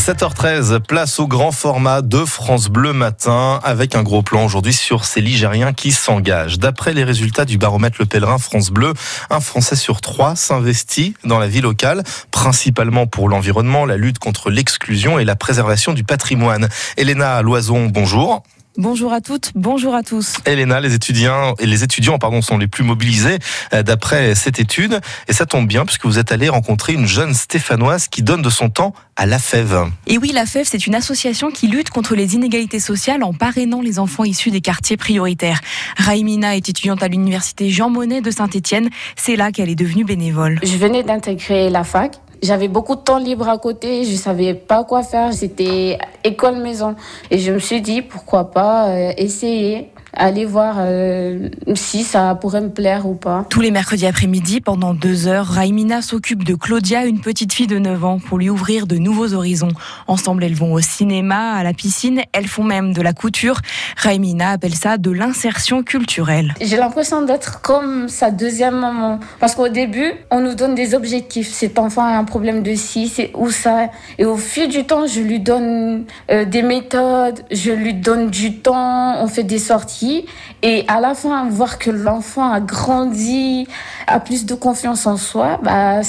7h13, place au grand format de France Bleu Matin avec un gros plan aujourd'hui sur ces Ligériens qui s'engagent. D'après les résultats du baromètre Le Pèlerin France Bleu, un Français sur trois s'investit dans la vie locale, principalement pour l'environnement, la lutte contre l'exclusion et la préservation du patrimoine. Elena Loison, bonjour. Bonjour à toutes, bonjour à tous. Elena, les étudiants et les étudiants pardon sont les plus mobilisés euh, d'après cette étude et ça tombe bien puisque vous êtes allé rencontrer une jeune stéphanoise qui donne de son temps à la FEV. Et oui, la FEV, c'est une association qui lutte contre les inégalités sociales en parrainant les enfants issus des quartiers prioritaires. Raimina est étudiante à l'université Jean Monnet de Saint-Étienne, c'est là qu'elle est devenue bénévole. Je venais d'intégrer la fac j'avais beaucoup de temps libre à côté, je savais pas quoi faire, c'était école maison. Et je me suis dit pourquoi pas euh, essayer aller voir euh, si ça pourrait me plaire ou pas. Tous les mercredis après-midi, pendant deux heures, Raimina s'occupe de Claudia, une petite fille de 9 ans, pour lui ouvrir de nouveaux horizons. Ensemble, elles vont au cinéma, à la piscine, elles font même de la couture. Raimina appelle ça de l'insertion culturelle. J'ai l'impression d'être comme sa deuxième maman. Parce qu'au début, on nous donne des objectifs. Cet enfant a un problème de ci, c'est où ça. Et au fil du temps, je lui donne euh, des méthodes, je lui donne du temps, on fait des sorties et à la fin, voir que l'enfant a grandi, a plus de confiance en soi, bah,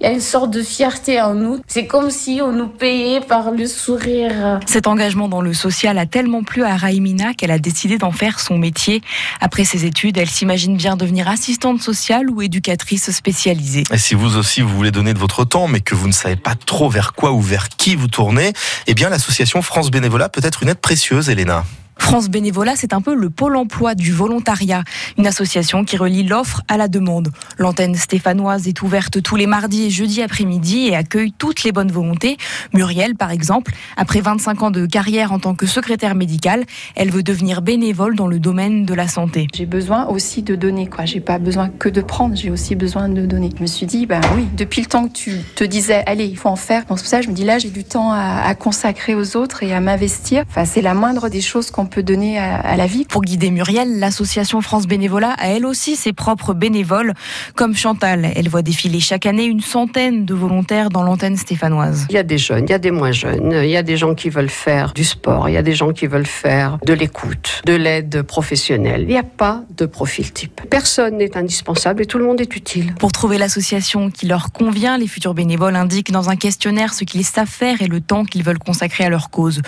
il y a une sorte de fierté en nous. C'est comme si on nous payait par le sourire. Cet engagement dans le social a tellement plu à Raimina qu'elle a décidé d'en faire son métier. Après ses études, elle s'imagine bien devenir assistante sociale ou éducatrice spécialisée. Et si vous aussi vous voulez donner de votre temps, mais que vous ne savez pas trop vers quoi ou vers qui vous tournez, eh bien l'association France Bénévolat peut être une aide précieuse, Elena. France Bénévolat, c'est un peu le pôle emploi du volontariat, une association qui relie l'offre à la demande. L'antenne stéphanoise est ouverte tous les mardis et jeudis après-midi et accueille toutes les bonnes volontés. Muriel, par exemple, après 25 ans de carrière en tant que secrétaire médicale, elle veut devenir bénévole dans le domaine de la santé. J'ai besoin aussi de donner, quoi. J'ai pas besoin que de prendre, j'ai aussi besoin de donner. Je me suis dit, ben oui, depuis le temps que tu te disais, allez, il faut en faire. Pour ça, je me dis là, j'ai du temps à, à consacrer aux autres et à m'investir. Enfin, c'est la moindre des choses qu'on peut donner à, la vie. Pour guider Muriel, l'association France Bénévolat a elle aussi ses propres bénévoles, comme Chantal. Elle voit défiler chaque année une centaine de volontaires dans l'antenne stéphanoise. Il y a des jeunes, il y a des moins jeunes, il y a des gens qui veulent faire du sport, il y a des gens qui veulent faire de l'écoute, de l'aide professionnelle. Il n'y a pas de profil type. Personne n'est indispensable et tout le monde est utile. Pour trouver l'association qui leur convient, les futurs bénévoles indiquent dans un questionnaire ce qu'ils savent faire et le temps qu'ils veulent consacrer à leur cause.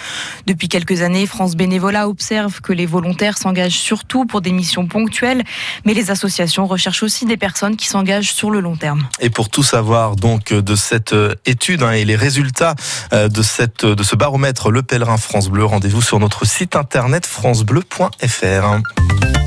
Depuis quelques années, France Bénévolat observe que les volontaires s'engagent surtout pour des missions ponctuelles, mais les associations recherchent aussi des personnes qui s'engagent sur le long terme. Et pour tout savoir donc de cette euh, étude hein, et les résultats euh, de, de ce baromètre Le Pèlerin France Bleu, rendez-vous sur notre site internet francebleu.fr.